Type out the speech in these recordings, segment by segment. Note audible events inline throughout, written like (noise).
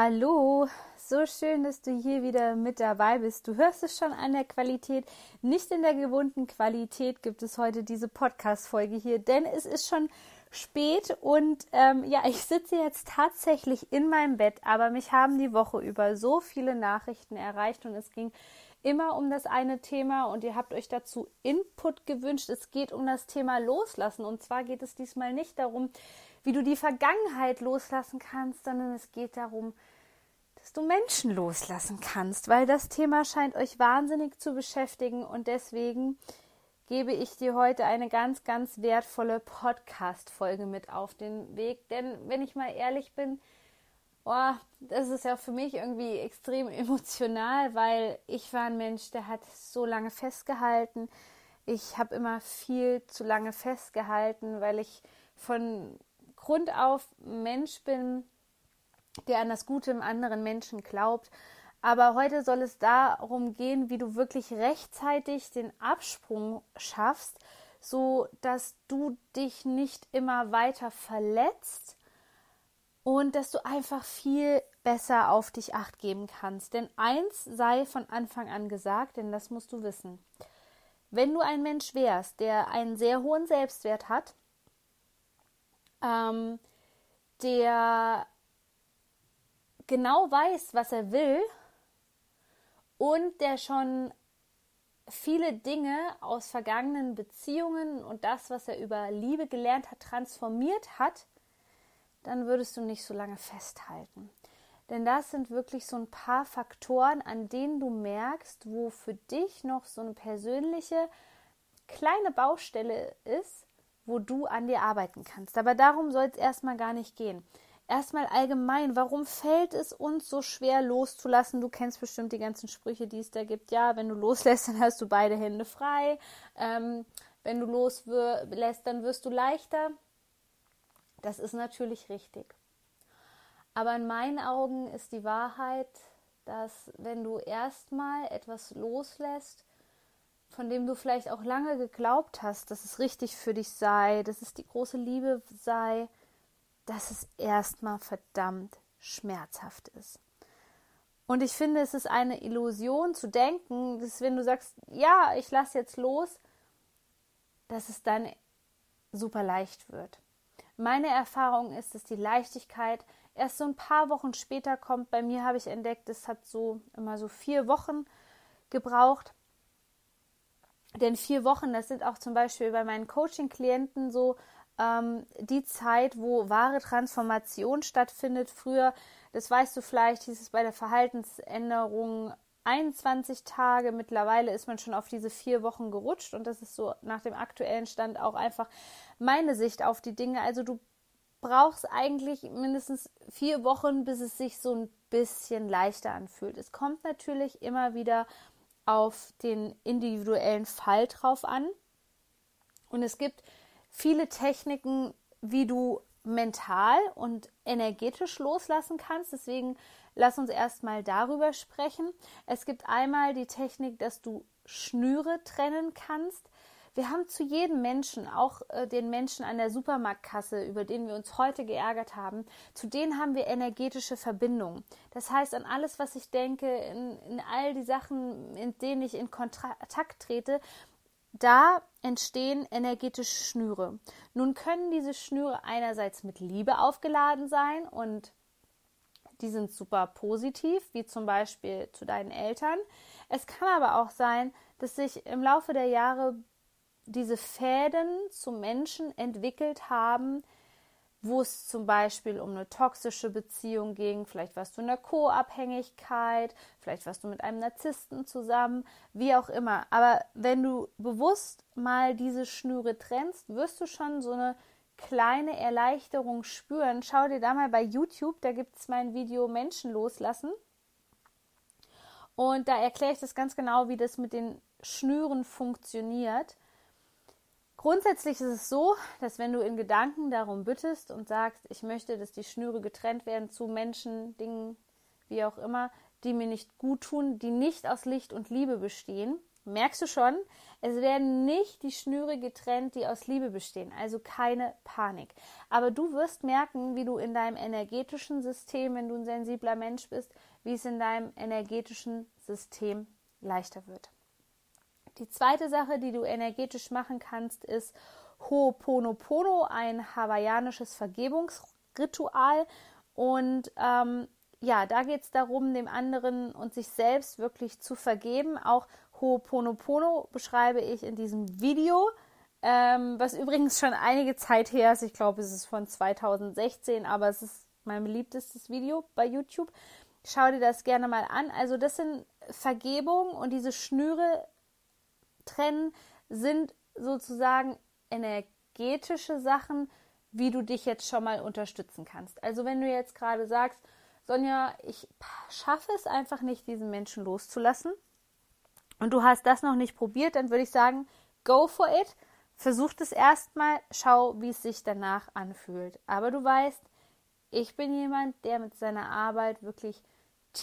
Hallo, so schön, dass du hier wieder mit dabei bist. Du hörst es schon an der Qualität. Nicht in der gewohnten Qualität gibt es heute diese Podcast-Folge hier, denn es ist schon spät und ähm, ja, ich sitze jetzt tatsächlich in meinem Bett, aber mich haben die Woche über so viele Nachrichten erreicht und es ging immer um das eine Thema und ihr habt euch dazu Input gewünscht. Es geht um das Thema Loslassen und zwar geht es diesmal nicht darum, wie du die Vergangenheit loslassen kannst, sondern es geht darum, dass du Menschen loslassen kannst, weil das Thema scheint euch wahnsinnig zu beschäftigen und deswegen gebe ich dir heute eine ganz, ganz wertvolle Podcast-Folge mit auf den Weg. Denn wenn ich mal ehrlich bin, oh, das ist ja für mich irgendwie extrem (laughs) emotional, weil ich war ein Mensch, der hat so lange festgehalten. Ich habe immer viel zu lange festgehalten, weil ich von Grund auf Mensch bin, der an das Gute im anderen Menschen glaubt aber heute soll es darum gehen, wie du wirklich rechtzeitig den Absprung schaffst, so dass du dich nicht immer weiter verletzt und dass du einfach viel besser auf dich acht geben kannst. Denn eins sei von Anfang an gesagt, denn das musst du wissen. Wenn du ein Mensch wärst, der einen sehr hohen Selbstwert hat, ähm, der genau weiß, was er will und der schon viele Dinge aus vergangenen Beziehungen und das, was er über Liebe gelernt hat, transformiert hat, dann würdest du nicht so lange festhalten. Denn das sind wirklich so ein paar Faktoren, an denen du merkst, wo für dich noch so eine persönliche kleine Baustelle ist, wo du an dir arbeiten kannst. Aber darum soll es erstmal gar nicht gehen erstmal allgemein, warum fällt es uns so schwer loszulassen? Du kennst bestimmt die ganzen Sprüche, die es da gibt. Ja, wenn du loslässt, dann hast du beide Hände frei. Ähm, wenn du loslässt, dann wirst du leichter. Das ist natürlich richtig. Aber in meinen Augen ist die Wahrheit, dass wenn du erstmal etwas loslässt, von dem du vielleicht auch lange geglaubt hast, dass es richtig für dich sei, dass es die große Liebe sei, dass es erstmal verdammt schmerzhaft ist. Und ich finde, es ist eine Illusion zu denken, dass wenn du sagst, ja, ich lasse jetzt los, dass es dann super leicht wird. Meine Erfahrung ist, dass die Leichtigkeit erst so ein paar Wochen später kommt. Bei mir habe ich entdeckt, es hat so immer so vier Wochen gebraucht. Denn vier Wochen, das sind auch zum Beispiel bei meinen Coaching-Klienten so ähm, die Zeit, wo wahre Transformation stattfindet. Früher, das weißt du vielleicht, hieß es bei der Verhaltensänderung 21 Tage. Mittlerweile ist man schon auf diese vier Wochen gerutscht und das ist so nach dem aktuellen Stand auch einfach meine Sicht auf die Dinge. Also du brauchst eigentlich mindestens vier Wochen, bis es sich so ein bisschen leichter anfühlt. Es kommt natürlich immer wieder auf den individuellen Fall drauf an. Und es gibt viele Techniken, wie du mental und energetisch loslassen kannst. Deswegen lass uns erstmal darüber sprechen. Es gibt einmal die Technik, dass du Schnüre trennen kannst. Wir haben zu jedem Menschen, auch äh, den Menschen an der Supermarktkasse, über den wir uns heute geärgert haben, zu denen haben wir energetische Verbindungen. Das heißt, an alles, was ich denke, in, in all die Sachen, in denen ich in Kontakt trete, da entstehen energetische Schnüre. Nun können diese Schnüre einerseits mit Liebe aufgeladen sein und die sind super positiv, wie zum Beispiel zu deinen Eltern. Es kann aber auch sein, dass sich im Laufe der Jahre diese Fäden zu Menschen entwickelt haben, wo es zum Beispiel um eine toxische Beziehung ging, vielleicht warst du in der Co-Abhängigkeit, vielleicht warst du mit einem Narzissten zusammen, wie auch immer. Aber wenn du bewusst mal diese Schnüre trennst, wirst du schon so eine kleine Erleichterung spüren, schau dir da mal bei YouTube, da gibt es mein Video Menschen loslassen. Und da erkläre ich das ganz genau, wie das mit den Schnüren funktioniert. Grundsätzlich ist es so, dass wenn du in Gedanken darum bittest und sagst, ich möchte, dass die Schnüre getrennt werden zu Menschen, Dingen, wie auch immer, die mir nicht gut tun, die nicht aus Licht und Liebe bestehen, merkst du schon, es werden nicht die Schnüre getrennt, die aus Liebe bestehen. Also keine Panik. Aber du wirst merken, wie du in deinem energetischen System, wenn du ein sensibler Mensch bist, wie es in deinem energetischen System leichter wird. Die zweite Sache, die du energetisch machen kannst, ist Ho'oponopono, ein hawaiianisches Vergebungsritual. Und ähm, ja, da geht es darum, dem anderen und sich selbst wirklich zu vergeben. Auch Ho'oponopono beschreibe ich in diesem Video, ähm, was übrigens schon einige Zeit her ist. Ich glaube, es ist von 2016, aber es ist mein beliebtestes Video bei YouTube. Schau dir das gerne mal an. Also das sind Vergebung und diese Schnüre trennen sind sozusagen energetische Sachen, wie du dich jetzt schon mal unterstützen kannst. Also wenn du jetzt gerade sagst, Sonja, ich schaffe es einfach nicht, diesen Menschen loszulassen und du hast das noch nicht probiert, dann würde ich sagen, go for it. Versuch es erstmal, schau, wie es sich danach anfühlt. Aber du weißt, ich bin jemand, der mit seiner Arbeit wirklich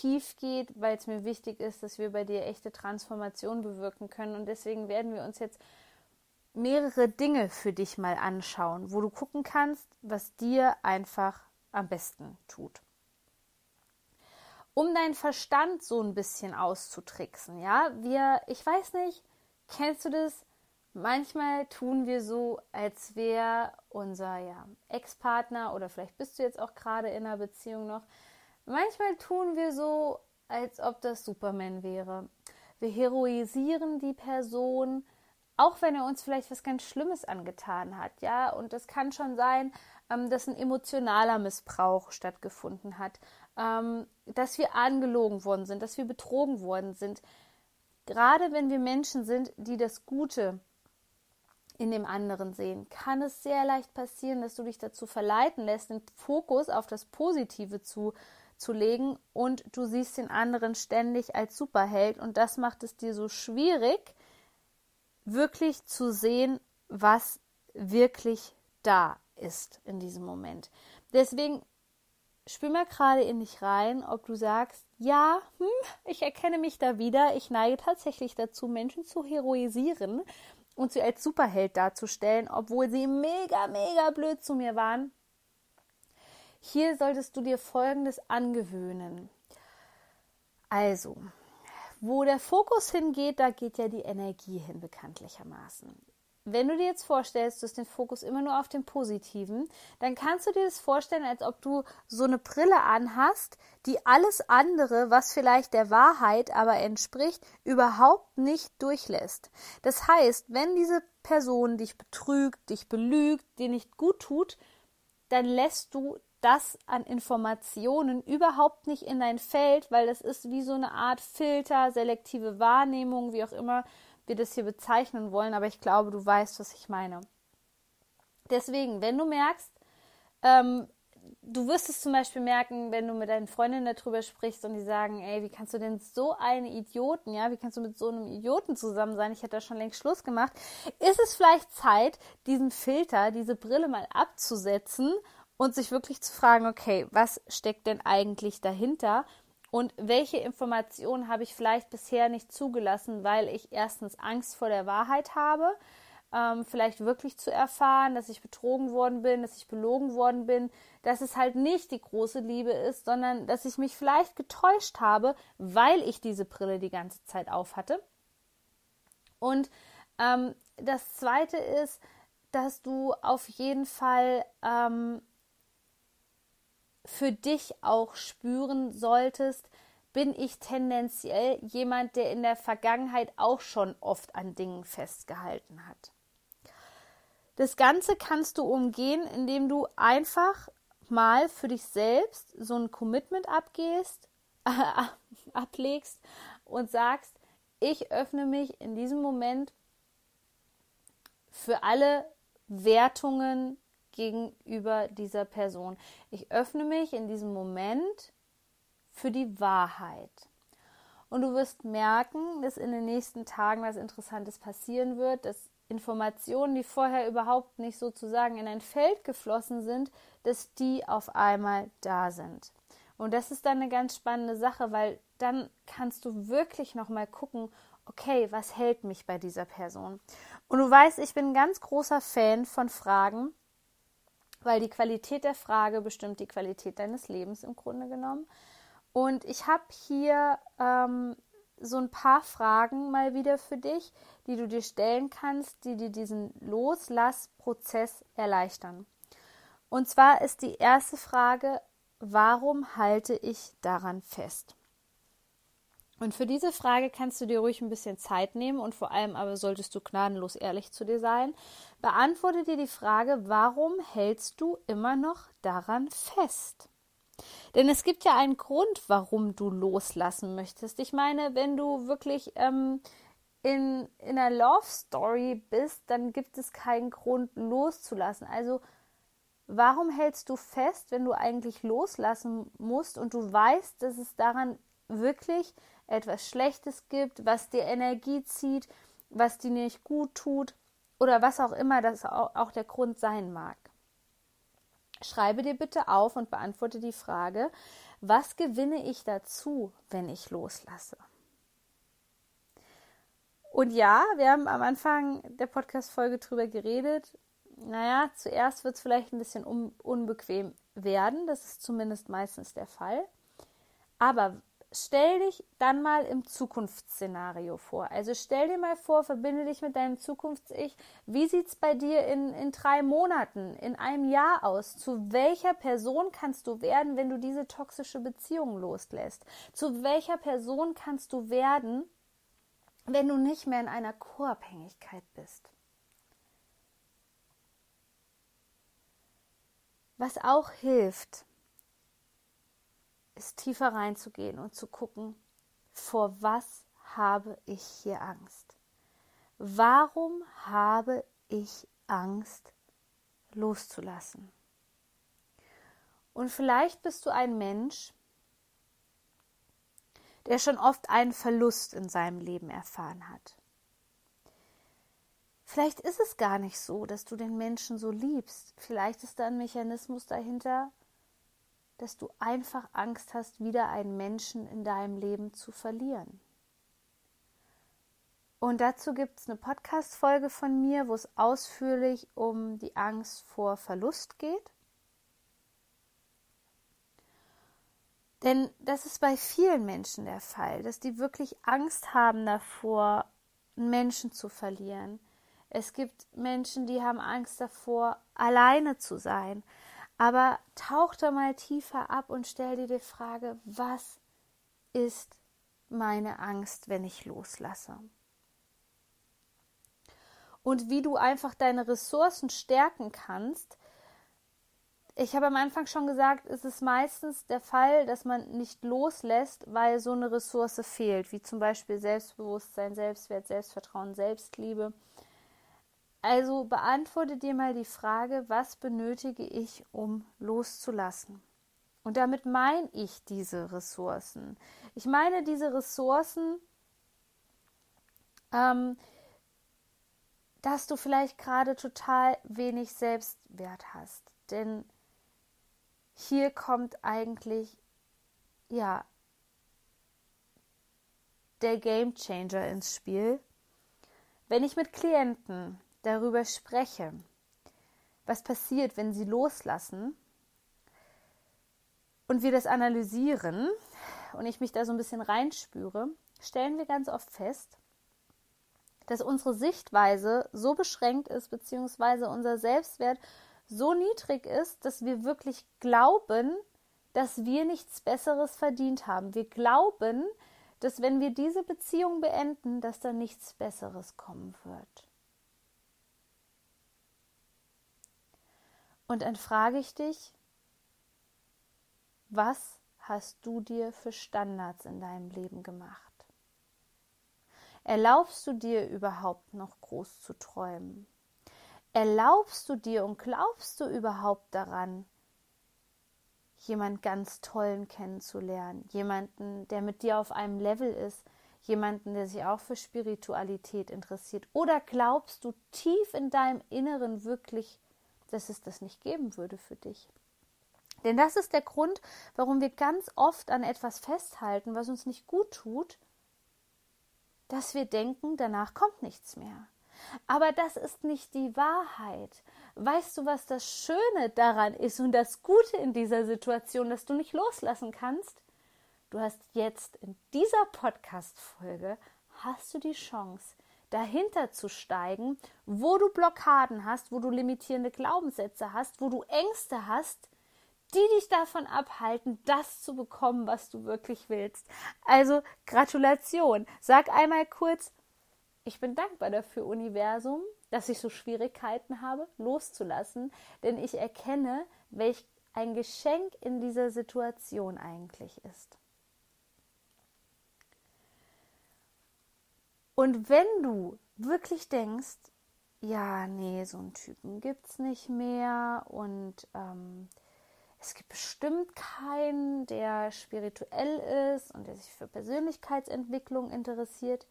tief geht, weil es mir wichtig ist, dass wir bei dir echte Transformation bewirken können. Und deswegen werden wir uns jetzt mehrere Dinge für dich mal anschauen, wo du gucken kannst, was dir einfach am besten tut um deinen Verstand so ein bisschen auszutricksen. Ja, wir, ich weiß nicht, kennst du das? Manchmal tun wir so, als wäre unser ja, Ex-Partner oder vielleicht bist du jetzt auch gerade in einer Beziehung noch. Manchmal tun wir so, als ob das Superman wäre. Wir heroisieren die Person, auch wenn er uns vielleicht was ganz Schlimmes angetan hat, ja. Und es kann schon sein, ähm, dass ein emotionaler Missbrauch stattgefunden hat ähm, dass wir angelogen worden sind, dass wir betrogen worden sind. Gerade wenn wir Menschen sind, die das Gute in dem anderen sehen, kann es sehr leicht passieren, dass du dich dazu verleiten lässt, den Fokus auf das Positive zu, zu legen und du siehst den anderen ständig als Superheld und das macht es dir so schwierig, wirklich zu sehen, was wirklich da ist in diesem Moment. Deswegen spür mal gerade in dich rein, ob du sagst, ja, hm, ich erkenne mich da wieder. Ich neige tatsächlich dazu, Menschen zu heroisieren und sie als Superheld darzustellen, obwohl sie mega, mega blöd zu mir waren. Hier solltest du dir Folgendes angewöhnen. Also, wo der Fokus hingeht, da geht ja die Energie hin, bekanntlichermaßen wenn du dir jetzt vorstellst, du hast den Fokus immer nur auf dem Positiven, dann kannst du dir das vorstellen, als ob du so eine Brille anhast, die alles andere, was vielleicht der Wahrheit aber entspricht, überhaupt nicht durchlässt. Das heißt, wenn diese Person dich betrügt, dich belügt, dir nicht gut tut, dann lässt du das an Informationen überhaupt nicht in dein Feld, weil das ist wie so eine Art Filter, selektive Wahrnehmung, wie auch immer wir das hier bezeichnen wollen, aber ich glaube, du weißt, was ich meine. Deswegen, wenn du merkst, ähm, du wirst es zum Beispiel merken, wenn du mit deinen Freundinnen darüber sprichst und die sagen, ey, wie kannst du denn so eine Idioten, ja, wie kannst du mit so einem Idioten zusammen sein? Ich hätte da schon längst Schluss gemacht. Ist es vielleicht Zeit, diesen Filter, diese Brille mal abzusetzen und sich wirklich zu fragen, okay, was steckt denn eigentlich dahinter? und welche Informationen habe ich vielleicht bisher nicht zugelassen, weil ich erstens Angst vor der Wahrheit habe, ähm, vielleicht wirklich zu erfahren, dass ich betrogen worden bin, dass ich belogen worden bin, dass es halt nicht die große Liebe ist, sondern dass ich mich vielleicht getäuscht habe, weil ich diese Brille die ganze Zeit auf hatte. Und ähm, das Zweite ist, dass du auf jeden Fall ähm, für dich auch spüren solltest, bin ich tendenziell jemand, der in der Vergangenheit auch schon oft an Dingen festgehalten hat. Das Ganze kannst du umgehen, indem du einfach mal für dich selbst so ein Commitment abgehst, (laughs) ablegst und sagst, ich öffne mich in diesem Moment für alle Wertungen gegenüber dieser Person. Ich öffne mich in diesem Moment für die Wahrheit. Und du wirst merken, dass in den nächsten Tagen was Interessantes passieren wird, dass Informationen, die vorher überhaupt nicht sozusagen in ein Feld geflossen sind, dass die auf einmal da sind. Und das ist dann eine ganz spannende Sache, weil dann kannst du wirklich noch mal gucken, okay, was hält mich bei dieser Person? Und du weißt, ich bin ein ganz großer Fan von Fragen, weil die Qualität der Frage bestimmt die Qualität deines Lebens im Grunde genommen. Und ich habe hier ähm, so ein paar Fragen mal wieder für dich, die du dir stellen kannst, die dir diesen Loslassprozess erleichtern. Und zwar ist die erste Frage, warum halte ich daran fest? Und für diese Frage kannst du dir ruhig ein bisschen Zeit nehmen und vor allem aber solltest du gnadenlos ehrlich zu dir sein. Beantworte dir die Frage, warum hältst du immer noch daran fest? Denn es gibt ja einen Grund, warum du loslassen möchtest. Ich meine, wenn du wirklich ähm, in, in einer Love Story bist, dann gibt es keinen Grund loszulassen. Also warum hältst du fest, wenn du eigentlich loslassen musst und du weißt, dass es daran wirklich etwas Schlechtes gibt, was dir Energie zieht, was dir nicht gut tut oder was auch immer das auch der Grund sein mag. Schreibe dir bitte auf und beantworte die Frage, was gewinne ich dazu, wenn ich loslasse? Und ja, wir haben am Anfang der Podcast-Folge drüber geredet. Naja, zuerst wird es vielleicht ein bisschen un unbequem werden. Das ist zumindest meistens der Fall. Aber stell dich dann mal im Zukunftsszenario vor. Also stell dir mal vor, verbinde dich mit deinem Zukunfts-Ich. Wie sieht es bei dir in, in drei Monaten, in einem Jahr aus? Zu welcher Person kannst du werden, wenn du diese toxische Beziehung loslässt? Zu welcher Person kannst du werden, wenn du nicht mehr in einer Co-Abhängigkeit bist? Was auch hilft, ist tiefer reinzugehen und zu gucken, vor was habe ich hier Angst? Warum habe ich Angst loszulassen? Und vielleicht bist du ein Mensch, der schon oft einen Verlust in seinem Leben erfahren hat. Vielleicht ist es gar nicht so, dass du den Menschen so liebst. Vielleicht ist da ein Mechanismus dahinter, dass du einfach Angst hast, wieder einen Menschen in deinem Leben zu verlieren. Und dazu gibt es eine Podcast-Folge von mir, wo es ausführlich um die Angst vor Verlust geht. Denn das ist bei vielen Menschen der Fall, dass die wirklich Angst haben davor, einen Menschen zu verlieren. Es gibt Menschen, die haben Angst davor, alleine zu sein. Aber tauch da mal tiefer ab und stell dir die Frage, was ist meine Angst, wenn ich loslasse? Und wie du einfach deine Ressourcen stärken kannst. Ich habe am Anfang schon gesagt, es ist meistens der Fall, dass man nicht loslässt, weil so eine Ressource fehlt, wie zum Beispiel Selbstbewusstsein, Selbstwert, Selbstvertrauen, Selbstliebe. Also beantworte dir mal die Frage, was benötige ich, um loszulassen? Und damit meine ich diese Ressourcen. Ich meine diese Ressourcen, ähm, dass du vielleicht gerade total wenig Selbstwert hast. Denn hier kommt eigentlich, ja, der Game Changer ins Spiel. Wenn ich mit Klienten darüber spreche, was passiert, wenn sie loslassen und wir das analysieren und ich mich da so ein bisschen reinspüre, stellen wir ganz oft fest, dass unsere Sichtweise so beschränkt ist, beziehungsweise unser Selbstwert so niedrig ist, dass wir wirklich glauben, dass wir nichts Besseres verdient haben. Wir glauben, dass wenn wir diese Beziehung beenden, dass da nichts Besseres kommen wird. Und dann frage ich dich, was hast du dir für Standards in deinem Leben gemacht? Erlaubst du dir überhaupt noch groß zu träumen? Erlaubst du dir und glaubst du überhaupt daran, jemand ganz tollen kennenzulernen, jemanden, der mit dir auf einem Level ist, jemanden, der sich auch für Spiritualität interessiert? Oder glaubst du tief in deinem Inneren wirklich, dass es das nicht geben würde für dich? Denn das ist der Grund, warum wir ganz oft an etwas festhalten, was uns nicht gut tut, dass wir denken, danach kommt nichts mehr. Aber das ist nicht die Wahrheit. Weißt du, was das Schöne daran ist und das Gute in dieser Situation, dass du nicht loslassen kannst? Du hast jetzt in dieser Podcast-Folge hast du die Chance, dahinter zu steigen, wo du Blockaden hast, wo du limitierende Glaubenssätze hast, wo du Ängste hast, die dich davon abhalten, das zu bekommen, was du wirklich willst. Also Gratulation. Sag einmal kurz, ich bin dankbar dafür, Universum, dass ich so Schwierigkeiten habe, loszulassen, denn ich erkenne, welch ein Geschenk in dieser Situation eigentlich ist. Und wenn du wirklich denkst, ja, nee, so einen Typen gibt es nicht mehr und ähm, es gibt bestimmt keinen, der spirituell ist und der sich für Persönlichkeitsentwicklung interessiert,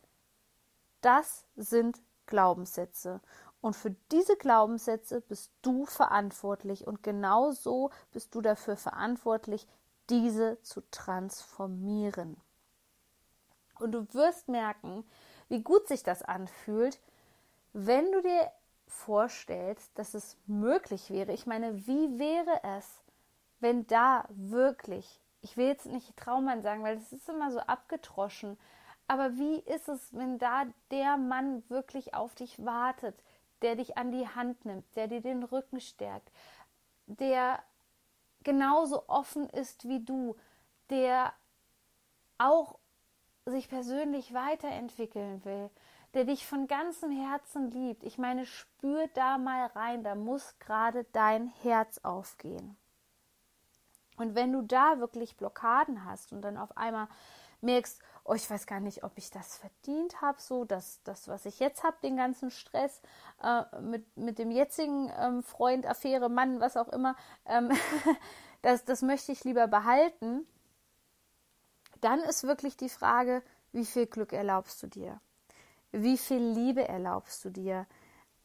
das sind Glaubenssätze. Und für diese Glaubenssätze bist du verantwortlich. Und genauso bist du dafür verantwortlich, diese zu transformieren. Und du wirst merken, wie gut sich das anfühlt, wenn du dir vorstellst, dass es möglich wäre. Ich meine, wie wäre es, wenn da wirklich, ich will jetzt nicht Traummann sagen, weil das ist immer so abgetroschen, aber wie ist es, wenn da der Mann wirklich auf dich wartet, der dich an die Hand nimmt, der dir den Rücken stärkt, der genauso offen ist wie du, der auch sich persönlich weiterentwickeln will, der dich von ganzem Herzen liebt. Ich meine, spür da mal rein, da muss gerade dein Herz aufgehen. Und wenn du da wirklich Blockaden hast und dann auf einmal merkst, oh, ich weiß gar nicht, ob ich das verdient habe, so dass das, was ich jetzt habe, den ganzen Stress äh, mit, mit dem jetzigen ähm, Freund, Affäre, Mann, was auch immer, ähm, (laughs) das, das möchte ich lieber behalten, dann ist wirklich die Frage, wie viel Glück erlaubst du dir? Wie viel Liebe erlaubst du dir?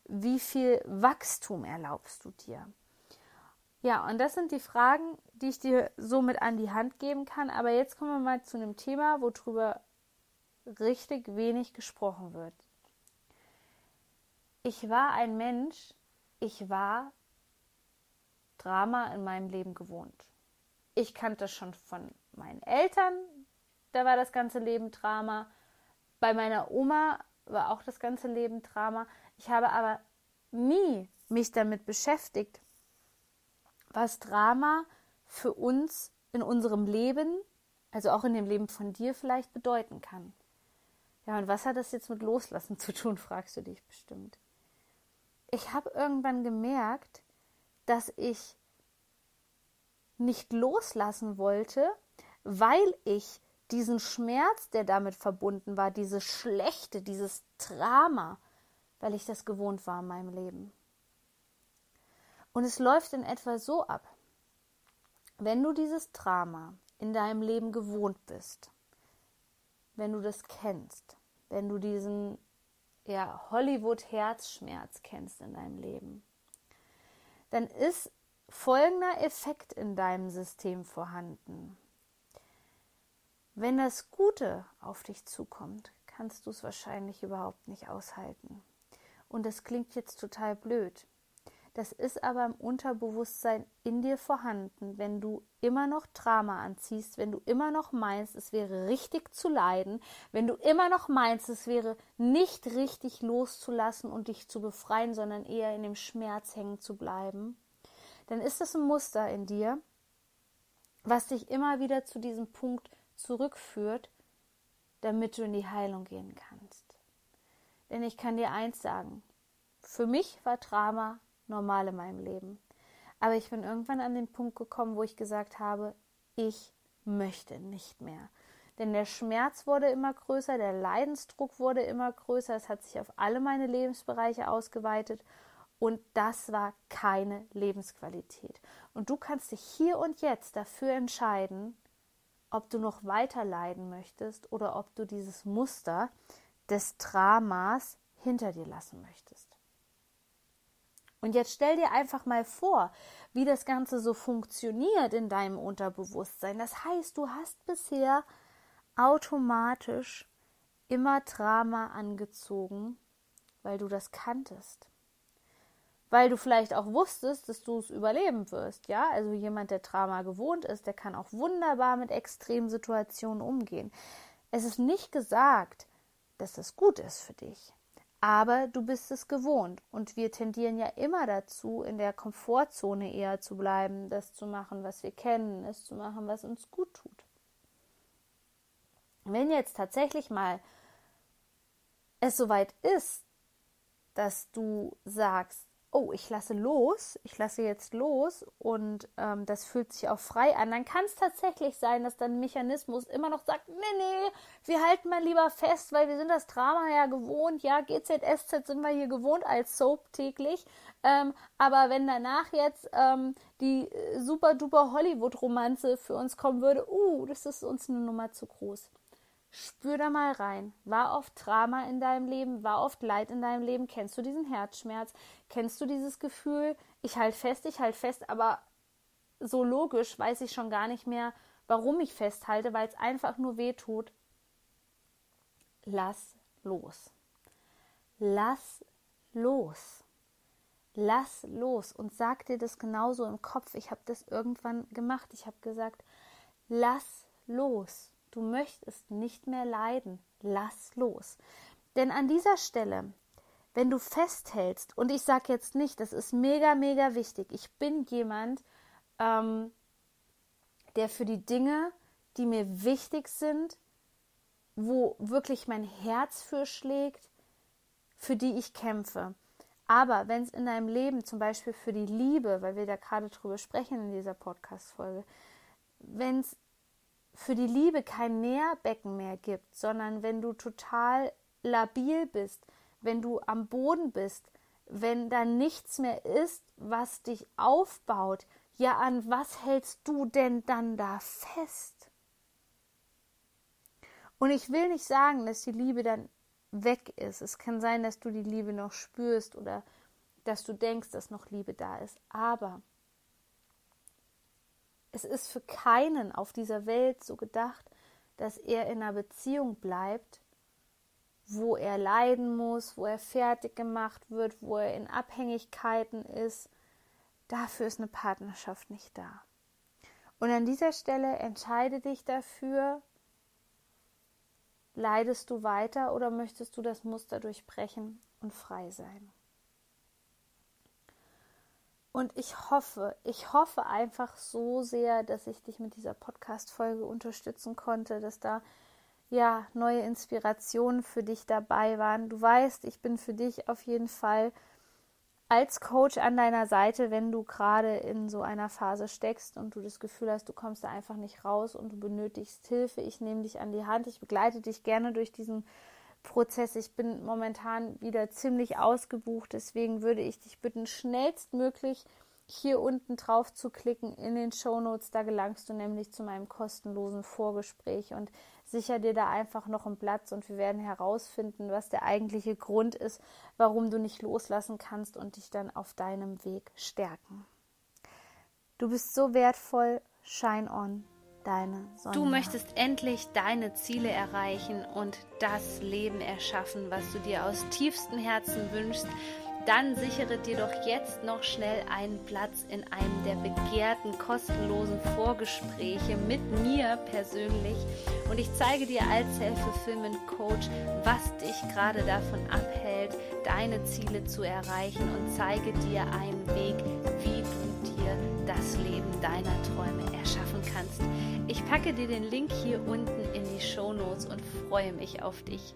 Wie viel Wachstum erlaubst du dir? Ja, und das sind die Fragen, die ich dir somit an die Hand geben kann. Aber jetzt kommen wir mal zu einem Thema, worüber richtig wenig gesprochen wird. Ich war ein Mensch, ich war Drama in meinem Leben gewohnt. Ich kannte schon von meinen Eltern, da war das ganze Leben Drama. Bei meiner Oma war auch das ganze Leben Drama. Ich habe aber nie mich damit beschäftigt, was Drama für uns in unserem Leben, also auch in dem Leben von dir vielleicht bedeuten kann. Ja, und was hat das jetzt mit Loslassen zu tun, (laughs) fragst du dich bestimmt. Ich habe irgendwann gemerkt, dass ich nicht loslassen wollte, weil ich diesen Schmerz, der damit verbunden war, diese Schlechte, dieses Drama, weil ich das gewohnt war in meinem Leben. Und es läuft in etwa so ab. Wenn du dieses Drama in deinem Leben gewohnt bist, wenn du das kennst, wenn du diesen ja, Hollywood-Herzschmerz kennst in deinem Leben, dann ist folgender Effekt in deinem System vorhanden. Wenn das Gute auf dich zukommt, kannst du es wahrscheinlich überhaupt nicht aushalten. Und das klingt jetzt total blöd. Das ist aber im Unterbewusstsein in dir vorhanden, wenn du immer noch Drama anziehst, wenn du immer noch meinst, es wäre richtig zu leiden, wenn du immer noch meinst, es wäre nicht richtig loszulassen und dich zu befreien, sondern eher in dem Schmerz hängen zu bleiben, dann ist es ein Muster in dir, was dich immer wieder zu diesem Punkt zurückführt, damit du in die Heilung gehen kannst. Denn ich kann dir eins sagen, für mich war Drama normal in meinem Leben. Aber ich bin irgendwann an den Punkt gekommen, wo ich gesagt habe, ich möchte nicht mehr. Denn der Schmerz wurde immer größer, der Leidensdruck wurde immer größer, es hat sich auf alle meine Lebensbereiche ausgeweitet Und das war keine Lebensqualität. Und du kannst dich hier und jetzt dafür entscheiden, ob du noch weiter leiden möchtest oder ob du dieses Muster des Dramas hinter dir lassen möchtest. Und jetzt stell dir einfach mal vor, wie das Ganze so funktioniert in deinem Unterbewusstsein. Das heißt, du hast bisher automatisch immer Drama angezogen, weil du das kanntest. Weil du vielleicht auch wusstest, dass du es überleben wirst, ja? Also jemand, der Drama gewohnt ist, der kann auch wunderbar mit Extremsituationen umgehen. Es ist nicht gesagt, dass das gut ist für dich. Aber du bist es gewohnt und wir tendieren ja immer dazu, in der Komfortzone eher zu bleiben, das zu machen, was wir kennen, es zu machen, was uns gut tut. Wenn jetzt tatsächlich mal es soweit ist, dass du sagst, oh, ich lasse los, ich lasse jetzt los und ähm, das fühlt sich auch frei an, dann kann es tatsächlich sein, dass dein Mechanismus immer noch sagt, nee, nee, wir halten mal lieber fest, weil wir sind das Drama ja gewohnt, ja, GZSZ sind wir hier gewohnt als Soap täglich, ähm, aber wenn danach jetzt ähm, die äh, super duper Hollywood-Romanze für uns kommen würde, uh, das ist uns eine Nummer zu groß. Spür da mal rein. War oft Drama in deinem Leben? War oft Leid in deinem Leben? Kennst du diesen Herzschmerz? Kennst du dieses Gefühl, ich halte fest, ich halte fest, aber so logisch weiß ich schon gar nicht mehr, warum ich festhalte, weil es einfach nur weh tut? Lass los. Lass los. Lass los und sag dir das genauso im Kopf. Ich habe das irgendwann gemacht. Ich habe gesagt, lass los. Du möchtest nicht mehr leiden. Lass los. Denn an dieser Stelle, wenn du festhältst, und ich sage jetzt nicht, das ist mega, mega wichtig, ich bin jemand, ähm, der für die Dinge, die mir wichtig sind, wo wirklich mein Herz für schlägt, für die ich kämpfe. Aber wenn es in deinem Leben zum Beispiel für die Liebe, weil wir da gerade drüber sprechen in dieser Podcast-Folge, wenn es für die Liebe kein Nährbecken mehr gibt, sondern wenn du total labil bist, wenn du am Boden bist, wenn da nichts mehr ist, was dich aufbaut, ja, an was hältst du denn dann da fest? Und ich will nicht sagen, dass die Liebe dann weg ist. Es kann sein, dass du die Liebe noch spürst oder dass du denkst, dass noch Liebe da ist. Aber es ist für keinen auf dieser Welt so gedacht, dass er in einer Beziehung bleibt, wo er leiden muss, wo er fertig gemacht wird, wo er in Abhängigkeiten ist. Dafür ist eine Partnerschaft nicht da. Und an dieser Stelle entscheide dich dafür, leidest du weiter oder möchtest du das Muster durchbrechen und frei sein? Und ich hoffe, ich hoffe einfach so sehr, dass ich dich mit dieser Podcast-Folge unterstützen konnte, dass da ja neue Inspirationen für dich dabei waren. Du weißt, ich bin für dich auf jeden Fall als Coach an deiner Seite, wenn du gerade in so einer Phase steckst und du das Gefühl hast, du kommst da einfach nicht raus und du benötigst Hilfe. Ich nehme dich an die Hand, ich begleite dich gerne durch diesen Prozess. Ich bin momentan wieder ziemlich ausgebucht, deswegen würde ich dich bitten, schnellstmöglich hier unten drauf zu klicken in den Show Notes. Da gelangst du nämlich zu meinem kostenlosen Vorgespräch und sicher dir da einfach noch einen Platz und wir werden herausfinden, was der eigentliche Grund ist, warum du nicht loslassen kannst und dich dann auf deinem Weg stärken. Du bist so wertvoll. Shine on deine Sonne. Du möchtest endlich deine Ziele erreichen und das Leben erschaffen, was du dir aus tiefstem Herzen wünschst. Dann sichere dir doch jetzt noch schnell einen Platz in einem der begehrten kostenlosen Vorgespräche mit mir persönlich und ich zeige dir als Self-Fulfillment Coach, was dich gerade davon abhält, deine Ziele zu erreichen und zeige dir einen Weg, wie du dir das Leben deiner Träume erschaffen kannst. Ich packe dir den Link hier unten in die Show Notes und freue mich auf dich.